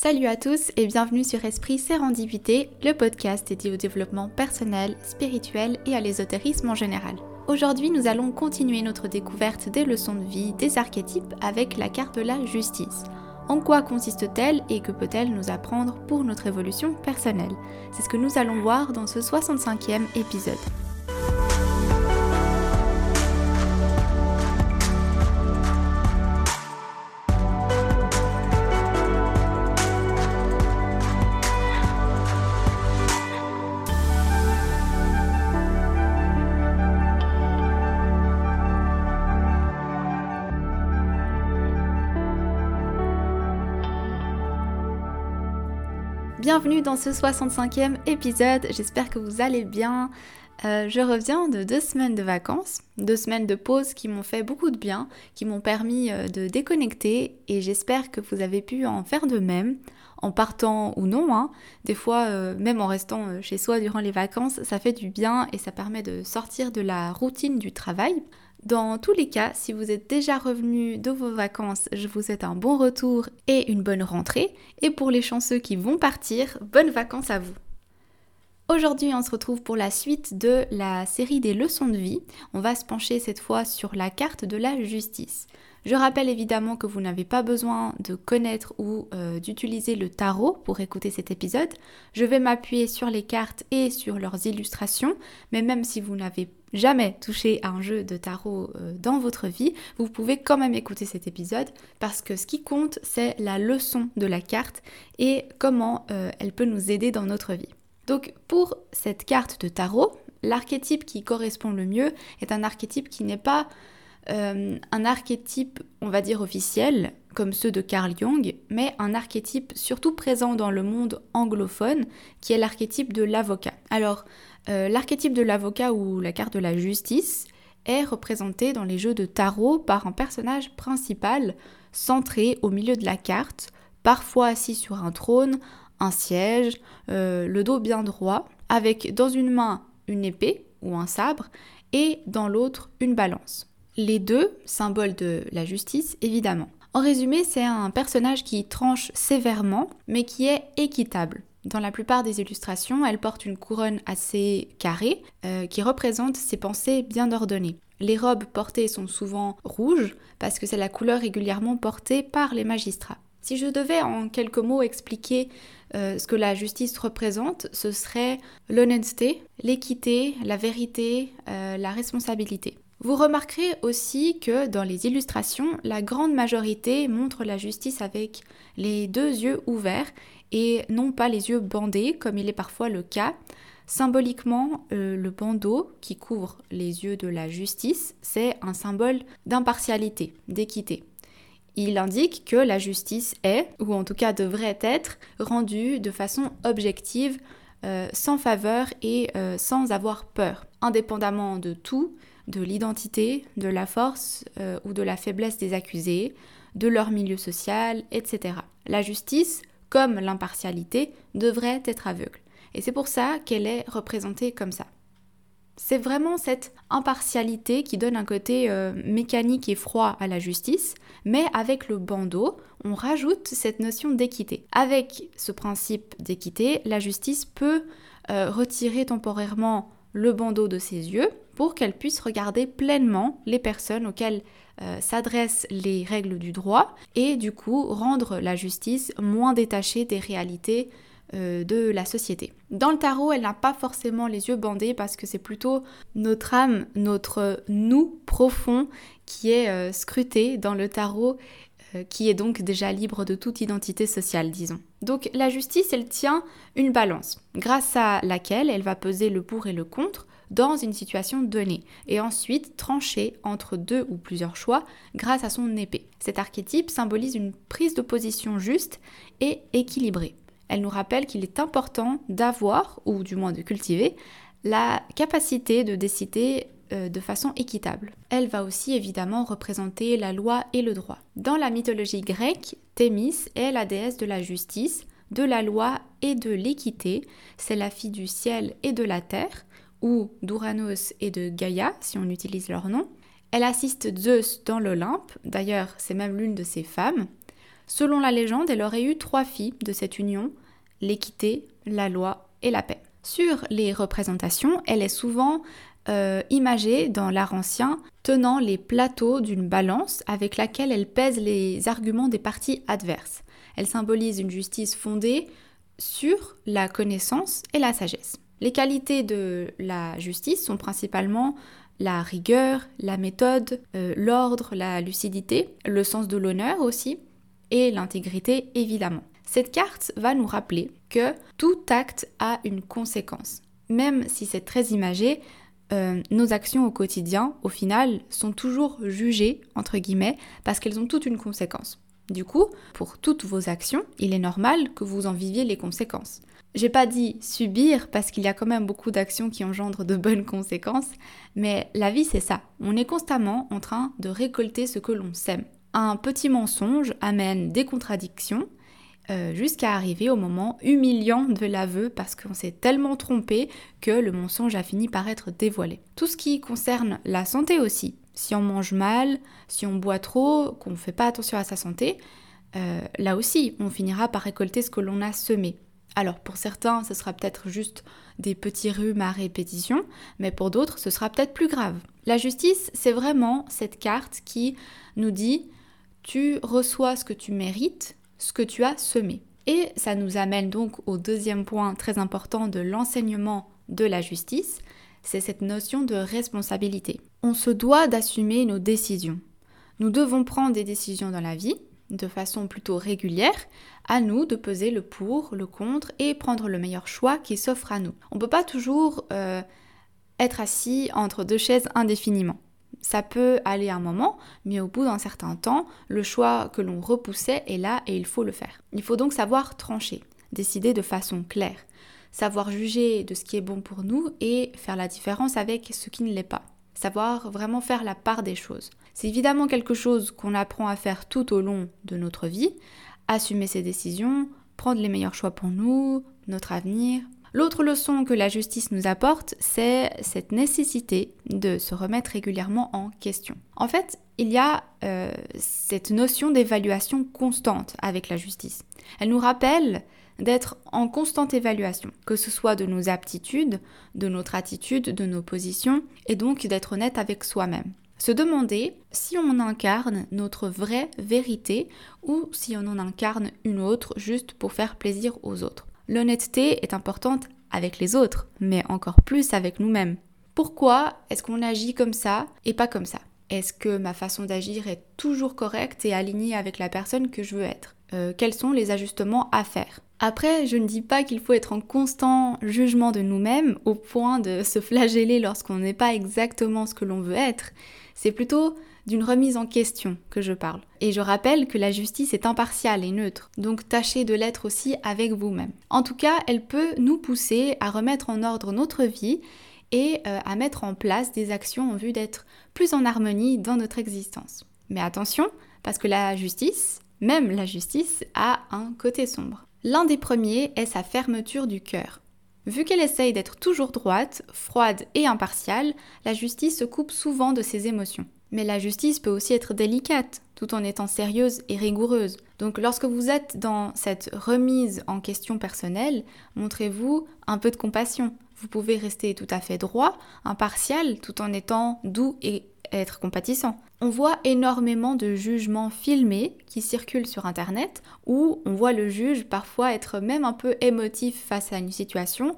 Salut à tous et bienvenue sur Esprit Sérendipité, le podcast dédié au développement personnel, spirituel et à l'ésotérisme en général. Aujourd'hui, nous allons continuer notre découverte des leçons de vie, des archétypes avec la carte de la justice. En quoi consiste-t-elle et que peut-elle nous apprendre pour notre évolution personnelle? C'est ce que nous allons voir dans ce 65e épisode. Bienvenue dans ce 65e épisode, j'espère que vous allez bien. Euh, je reviens de deux semaines de vacances, deux semaines de pause qui m'ont fait beaucoup de bien, qui m'ont permis euh, de déconnecter et j'espère que vous avez pu en faire de même, en partant ou non. Hein. Des fois, euh, même en restant chez soi durant les vacances, ça fait du bien et ça permet de sortir de la routine du travail. Dans tous les cas, si vous êtes déjà revenu de vos vacances, je vous souhaite un bon retour et une bonne rentrée. Et pour les chanceux qui vont partir, bonnes vacances à vous. Aujourd'hui, on se retrouve pour la suite de la série des leçons de vie. On va se pencher cette fois sur la carte de la justice. Je rappelle évidemment que vous n'avez pas besoin de connaître ou euh, d'utiliser le tarot pour écouter cet épisode. Je vais m'appuyer sur les cartes et sur leurs illustrations, mais même si vous n'avez jamais touché à un jeu de tarot euh, dans votre vie, vous pouvez quand même écouter cet épisode parce que ce qui compte, c'est la leçon de la carte et comment euh, elle peut nous aider dans notre vie. Donc pour cette carte de tarot, l'archétype qui correspond le mieux est un archétype qui n'est pas euh, un archétype, on va dire officiel, comme ceux de Carl Jung, mais un archétype surtout présent dans le monde anglophone, qui est l'archétype de l'avocat. Alors, euh, l'archétype de l'avocat ou la carte de la justice est représenté dans les jeux de tarot par un personnage principal centré au milieu de la carte, parfois assis sur un trône, un siège, euh, le dos bien droit, avec dans une main une épée ou un sabre et dans l'autre une balance. Les deux, symboles de la justice, évidemment. En résumé, c'est un personnage qui tranche sévèrement, mais qui est équitable. Dans la plupart des illustrations, elle porte une couronne assez carrée euh, qui représente ses pensées bien ordonnées. Les robes portées sont souvent rouges parce que c'est la couleur régulièrement portée par les magistrats. Si je devais en quelques mots expliquer euh, ce que la justice représente, ce serait l'honnêteté, l'équité, la vérité, euh, la responsabilité. Vous remarquerez aussi que dans les illustrations, la grande majorité montre la justice avec les deux yeux ouverts et non pas les yeux bandés comme il est parfois le cas. Symboliquement, euh, le bandeau qui couvre les yeux de la justice, c'est un symbole d'impartialité, d'équité. Il indique que la justice est, ou en tout cas devrait être, rendue de façon objective, euh, sans faveur et euh, sans avoir peur, indépendamment de tout, de l'identité, de la force euh, ou de la faiblesse des accusés, de leur milieu social, etc. La justice, comme l'impartialité, devrait être aveugle. Et c'est pour ça qu'elle est représentée comme ça. C'est vraiment cette impartialité qui donne un côté euh, mécanique et froid à la justice, mais avec le bandeau, on rajoute cette notion d'équité. Avec ce principe d'équité, la justice peut euh, retirer temporairement le bandeau de ses yeux pour qu'elle puisse regarder pleinement les personnes auxquelles euh, s'adressent les règles du droit et du coup rendre la justice moins détachée des réalités euh, de la société. Dans le tarot, elle n'a pas forcément les yeux bandés parce que c'est plutôt notre âme, notre nous profond qui est euh, scruté dans le tarot qui est donc déjà libre de toute identité sociale, disons. Donc la justice, elle tient une balance, grâce à laquelle elle va peser le pour et le contre dans une situation donnée, et ensuite trancher entre deux ou plusieurs choix grâce à son épée. Cet archétype symbolise une prise de position juste et équilibrée. Elle nous rappelle qu'il est important d'avoir, ou du moins de cultiver, la capacité de décider euh, de façon équitable. Elle va aussi évidemment représenter la loi et le droit. Dans la mythologie grecque, Thémis est la déesse de la justice, de la loi et de l'équité. C'est la fille du ciel et de la terre ou d'Uranos et de Gaïa, si on utilise leur nom. Elle assiste Zeus dans l'Olympe, d'ailleurs c'est même l'une de ses femmes. Selon la légende, elle aurait eu trois filles de cette union, l'équité, la loi et la paix. Sur les représentations, elle est souvent euh, imagée dans l'art ancien tenant les plateaux d'une balance avec laquelle elle pèse les arguments des parties adverses. Elle symbolise une justice fondée sur la connaissance et la sagesse. Les qualités de la justice sont principalement la rigueur, la méthode, euh, l'ordre, la lucidité, le sens de l'honneur aussi, et l'intégrité évidemment. Cette carte va nous rappeler que tout acte a une conséquence. Même si c'est très imagé, euh, nos actions au quotidien, au final, sont toujours jugées, entre guillemets, parce qu'elles ont toutes une conséquence. Du coup, pour toutes vos actions, il est normal que vous en viviez les conséquences. J'ai pas dit subir parce qu'il y a quand même beaucoup d'actions qui engendrent de bonnes conséquences, mais la vie c'est ça. On est constamment en train de récolter ce que l'on sème. Un petit mensonge amène des contradictions euh, jusqu'à arriver au moment humiliant de l'aveu parce qu'on s'est tellement trompé que le mensonge a fini par être dévoilé. Tout ce qui concerne la santé aussi. Si on mange mal, si on boit trop, qu'on ne fait pas attention à sa santé, euh, là aussi, on finira par récolter ce que l'on a semé. Alors pour certains, ce sera peut-être juste des petits rhumes à répétition, mais pour d'autres, ce sera peut-être plus grave. La justice, c'est vraiment cette carte qui nous dit tu reçois ce que tu mérites ce que tu as semé. Et ça nous amène donc au deuxième point très important de l'enseignement de la justice, c'est cette notion de responsabilité. On se doit d'assumer nos décisions. Nous devons prendre des décisions dans la vie de façon plutôt régulière, à nous de peser le pour, le contre et prendre le meilleur choix qui s'offre à nous. On ne peut pas toujours euh, être assis entre deux chaises indéfiniment. Ça peut aller un moment, mais au bout d'un certain temps, le choix que l'on repoussait est là et il faut le faire. Il faut donc savoir trancher, décider de façon claire, savoir juger de ce qui est bon pour nous et faire la différence avec ce qui ne l'est pas. Savoir vraiment faire la part des choses. C'est évidemment quelque chose qu'on apprend à faire tout au long de notre vie, assumer ses décisions, prendre les meilleurs choix pour nous, notre avenir, L'autre leçon que la justice nous apporte, c'est cette nécessité de se remettre régulièrement en question. En fait, il y a euh, cette notion d'évaluation constante avec la justice. Elle nous rappelle d'être en constante évaluation, que ce soit de nos aptitudes, de notre attitude, de nos positions, et donc d'être honnête avec soi-même. Se demander si on incarne notre vraie vérité ou si on en incarne une autre juste pour faire plaisir aux autres. L'honnêteté est importante avec les autres, mais encore plus avec nous-mêmes. Pourquoi est-ce qu'on agit comme ça et pas comme ça? Est-ce que ma façon d'agir est toujours correcte et alignée avec la personne que je veux être? Euh, Quels sont les ajustements à faire après, je ne dis pas qu'il faut être en constant jugement de nous-mêmes au point de se flageller lorsqu'on n'est pas exactement ce que l'on veut être. C'est plutôt d'une remise en question que je parle. Et je rappelle que la justice est impartiale et neutre, donc tâchez de l'être aussi avec vous-même. En tout cas, elle peut nous pousser à remettre en ordre notre vie et euh, à mettre en place des actions en vue d'être plus en harmonie dans notre existence. Mais attention, parce que la justice, même la justice, a un côté sombre. L'un des premiers est sa fermeture du cœur. Vu qu'elle essaye d'être toujours droite, froide et impartiale, la justice se coupe souvent de ses émotions. Mais la justice peut aussi être délicate, tout en étant sérieuse et rigoureuse. Donc lorsque vous êtes dans cette remise en question personnelle, montrez-vous un peu de compassion. Vous pouvez rester tout à fait droit, impartial, tout en étant doux et être compatissant. On voit énormément de jugements filmés qui circulent sur Internet où on voit le juge parfois être même un peu émotif face à une situation,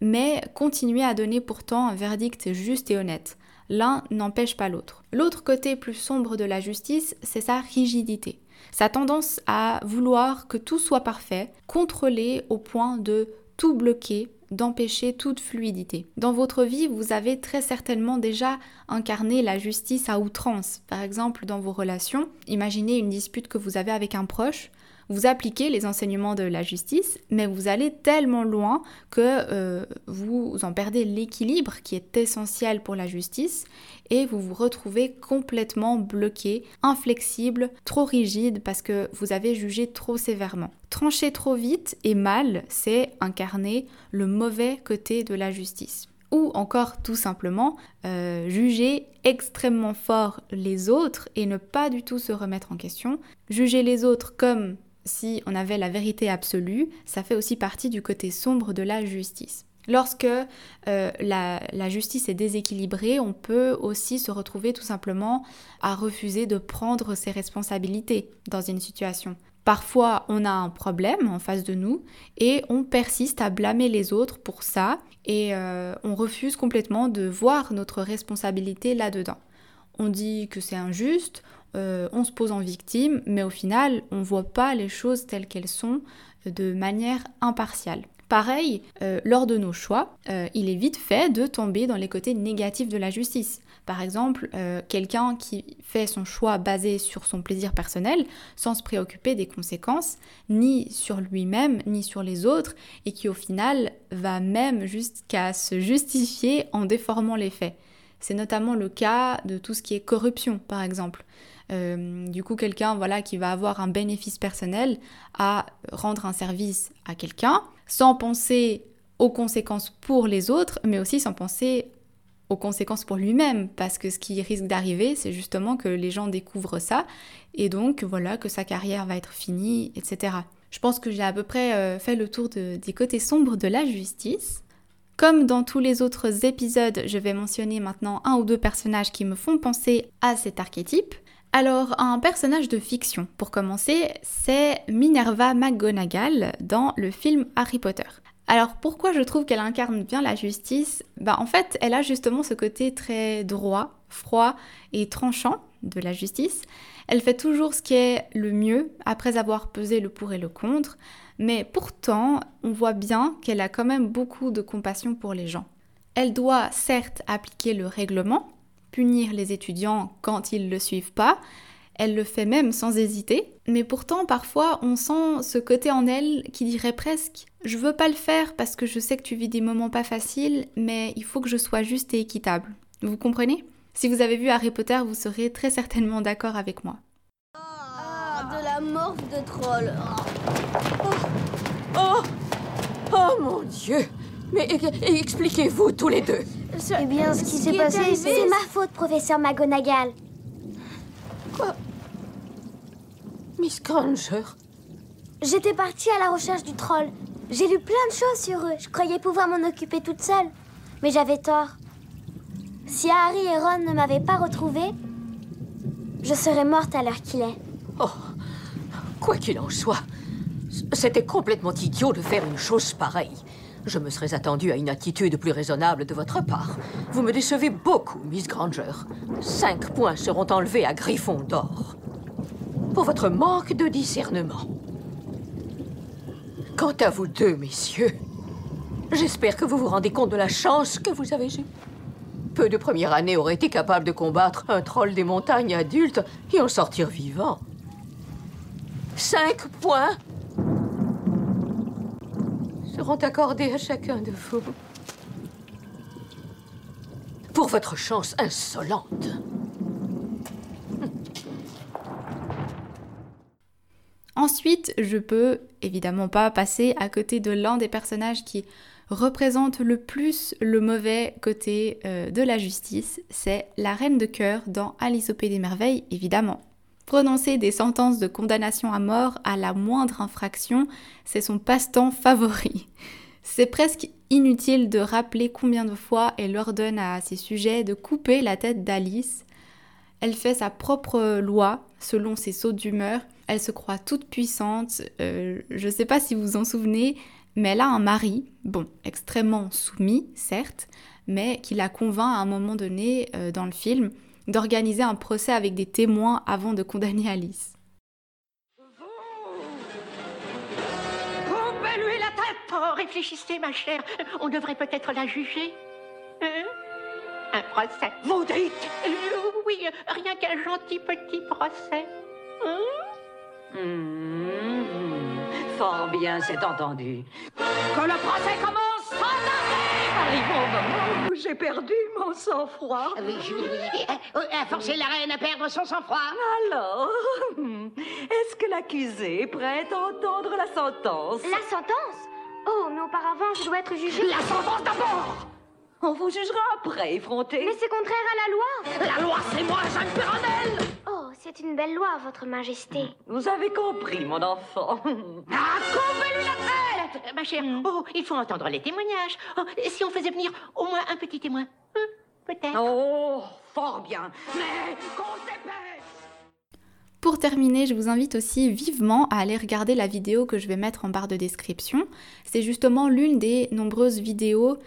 mais continuer à donner pourtant un verdict juste et honnête. L'un n'empêche pas l'autre. L'autre côté plus sombre de la justice, c'est sa rigidité. Sa tendance à vouloir que tout soit parfait, contrôler au point de tout bloquer, d'empêcher toute fluidité. Dans votre vie, vous avez très certainement déjà incarné la justice à outrance. Par exemple, dans vos relations, imaginez une dispute que vous avez avec un proche. Vous appliquez les enseignements de la justice, mais vous allez tellement loin que euh, vous en perdez l'équilibre qui est essentiel pour la justice et vous vous retrouvez complètement bloqué, inflexible, trop rigide parce que vous avez jugé trop sévèrement. Trancher trop vite et mal, c'est incarner le mauvais côté de la justice. ou encore tout simplement euh, juger extrêmement fort les autres et ne pas du tout se remettre en question. Juger les autres comme si on avait la vérité absolue, ça fait aussi partie du côté sombre de la justice. Lorsque euh, la, justice est déséquilibrée, on peut aussi se retrouver tout simplement à refuser de prendre ses responsabilités dans une situation. Parfois, on a un problème en face de nous et on persiste à blâmer les autres pour ça et euh, on refuse complètement de voir notre responsabilité là-dedans. On dit que c'est injuste, euh, on se pose en victime, mais au final, on ne voit pas les choses telles qu'elles sont de manière impartiale. Pareil, euh, lors de nos choix, il est vite fait de tomber dans les côtés négatifs de la justice. Par exemple, euh, quelqu'un qui fait son choix basé sur son plaisir personnel, sans se préoccuper des conséquences, ni sur lui-même, ni sur les autres, et qui au final va même jusqu'à se justifier en déformant les faits. C'est notamment le cas de tout ce qui est corruption, par exemple. Euh, du coup, quelqu'un voilà, qui va avoir un bénéfice personnel à rendre un service à quelqu'un, sans penser aux conséquences pour les autres, mais aussi sans penser aux conséquences pour lui-même, parce que ce qui risque d'arriver, c'est justement que les gens découvrent ça, et donc voilà, que sa carrière va être finie, etc. Je pense que j'ai à peu près euh, fait le tour des côtés sombres de la justice. Comme dans tous les autres épisodes, je vais mentionner maintenant un ou deux personnages qui me font penser à cet archétype. Alors, un personnage de fiction, pour commencer, c'est Minerva McGonagall dans le film Harry Potter. Alors pourquoi je trouve qu'elle incarne bien la justice? Bah en fait, elle a justement ce côté très droit, froid et tranchant de la justice. Elle fait toujours ce qui est le mieux après avoir pesé le pour et le contre, mais pourtant, on voit bien qu'elle a quand même beaucoup de compassion pour les gens. Elle doit certes appliquer le règlement, punir les étudiants quand ils ne le suivent pas, elle le fait même sans hésiter, mais pourtant parfois on sent ce côté en elle qui dirait presque je veux pas le faire parce que je sais que tu vis des moments pas faciles, mais il faut que je sois juste et équitable. Vous comprenez? Si vous avez vu Harry Potter, vous serez très certainement d'accord avec moi. Ah, de la morphe de troll. Oh, oh, oh mon Dieu Mais expliquez-vous tous les deux. Eh bien, ce qui s'est passé, c'est ma faute, professeur McGonagall. Quoi? Miss Granger? J'étais partie à la recherche du troll. J'ai lu plein de choses sur eux. Je croyais pouvoir m'en occuper toute seule. Mais j'avais tort. Si Harry et Ron ne m'avaient pas retrouvée, je serais morte à l'heure qu'il est. Oh, quoi qu'il en soit, c'était complètement idiot de faire une chose pareille. Je me serais attendu à une attitude plus raisonnable de votre part. Vous me décevez beaucoup, Miss Granger. Cinq points seront enlevés à Griffon d'or. Pour votre manque de discernement. Quant à vous deux, messieurs, j'espère que vous vous rendez compte de la chance que vous avez eue. Peu de première année auraient été capables de combattre un troll des montagnes adulte et en sortir vivant. Cinq points accordés à chacun de vous. Pour votre chance insolente. Ensuite, je peux évidemment pas passer à côté de l'un des personnages qui représente le plus le mauvais côté euh, de la justice, c'est la reine de cœur dans Alice au Pays des Merveilles, évidemment. Prononcer des sentences de condamnation à mort à la moindre infraction, c'est son passe-temps favori. C'est presque inutile de rappeler combien de fois elle ordonne à ses sujets de couper la tête d'Alice. Elle fait sa propre loi selon ses sauts d'humeur elle se croit toute puissante. Euh, je ne sais pas si vous vous en souvenez, mais elle a un mari, bon, extrêmement soumis, certes, mais qui la convainc à un moment donné euh, dans le film d'organiser un procès avec des témoins avant de condamner Alice. Coupez-lui la tête oh, Réfléchissez, ma chère. On devrait peut-être la juger. Hein un procès. Vous dites euh, Oui, rien qu'un gentil petit procès. Hein Mmh, fort bien, c'est entendu. Que le procès commence Arrive au moment où j'ai perdu mon sang-froid. Oui, Julie, euh, euh, forcer la reine à perdre son sang-froid. Alors, est-ce que l'accusé est prêt à entendre la sentence? La sentence? Oh, mais auparavant, je dois être jugée. La sentence d'abord On vous jugera après, effronté. Mais c'est contraire à la loi. La loi, c'est moi, Jeanne Perronel c'est une belle loi, Votre Majesté. Vous avez compris, mon enfant. Ah, coupez-lui la tête Ma chère, oh, il faut entendre les témoignages. Oh, si on faisait venir au moins un petit témoin, Hum, peut-être? Oh, fort bien. Mais qu'on dépêche Pour terminer, je vous invite aussi vivement à aller regarder la vidéo que je vais mettre en barre de description. C'est justement l'une des nombreuses vidéos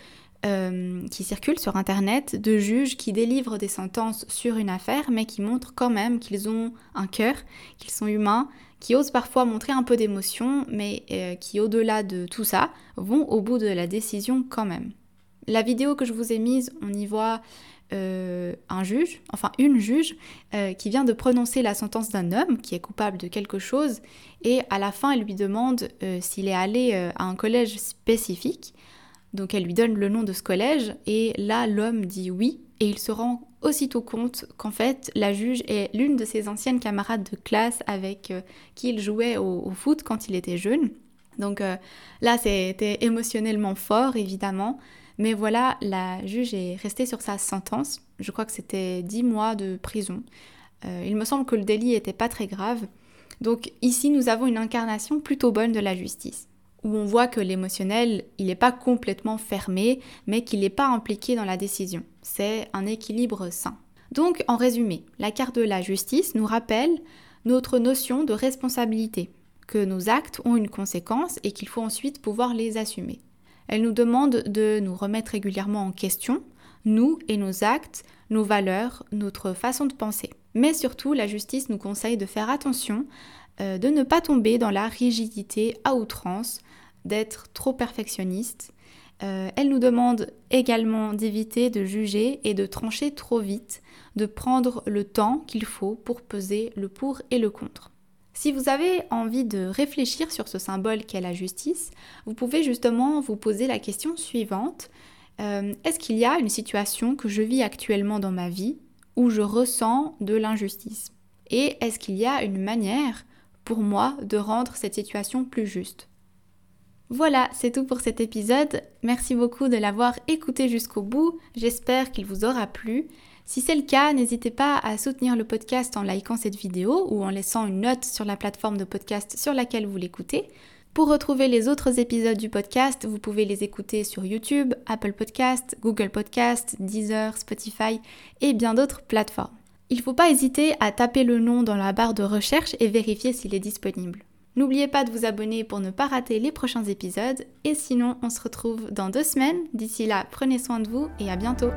euh, qui circulent sur Internet de juges qui délivrent des sentences sur une affaire, mais qui montrent quand même qu'ils ont un cœur, qu'ils sont humains, qui osent parfois montrer un peu d'émotion, mais euh, qui, au-delà de tout ça, vont au bout de la décision quand même. La vidéo que je vous ai mise, on y voit euh, un juge, enfin une juge, qui vient de prononcer la sentence d'un homme qui est coupable de quelque chose, et à la fin, elle lui demande s'il est allé à un collège spécifique. Donc elle lui donne le nom de ce collège, et là, l'homme dit oui, et il se rend aussitôt compte qu'en fait, la juge est l'une de ses anciennes camarades de classe avec euh, qui il jouait au, foot quand il était jeune. Donc euh, là, c'était émotionnellement fort, évidemment. Mais voilà, la juge est restée sur sa sentence. Je crois que c'était 10 mois de prison. Euh, il me semble que le délit n'était pas très grave. Donc ici, nous avons une incarnation plutôt bonne de la justice, où on voit que l'émotionnel, il n'est pas complètement fermé, mais qu'il n'est pas impliqué dans la décision. C'est un équilibre sain. Donc, en résumé, la carte de la justice nous rappelle notre notion de responsabilité, que nos actes ont une conséquence et qu'il faut ensuite pouvoir les assumer. Elle nous demande de nous remettre régulièrement en question, nous et nos actes, nos valeurs, notre façon de penser. Mais surtout, la justice nous conseille de faire attention, euh, de ne pas tomber dans la rigidité à outrance, d'être trop perfectionniste. Euh, elle nous demande également d'éviter de juger et de trancher trop vite, de prendre le temps qu'il faut pour peser le pour et le contre. Si vous avez envie de réfléchir sur ce symbole qu'est la justice, vous pouvez justement vous poser la question suivante. Euh, Est-ce qu'il y a une situation que je vis actuellement dans ma vie où je ressens de l'injustice? Et est-ce qu'il y a une manière pour moi de rendre cette situation plus juste? Voilà, c'est tout pour cet épisode. Merci beaucoup de l'avoir écouté jusqu'au bout. J'espère qu'il vous aura plu. Si c'est le cas, n'hésitez pas à soutenir le podcast en likant cette vidéo ou en laissant une note sur la plateforme de podcast sur laquelle vous l'écoutez. Pour retrouver les autres épisodes du podcast, vous pouvez les écouter sur YouTube, Apple Podcast, Google Podcast, Deezer, Spotify et bien d'autres plateformes. Il ne faut pas hésiter à taper le nom dans la barre de recherche et vérifier s'il est disponible. N'oubliez pas de vous abonner pour ne pas rater les prochains épisodes et sinon on se retrouve dans deux semaines. D'ici là, prenez soin de vous et à bientôt.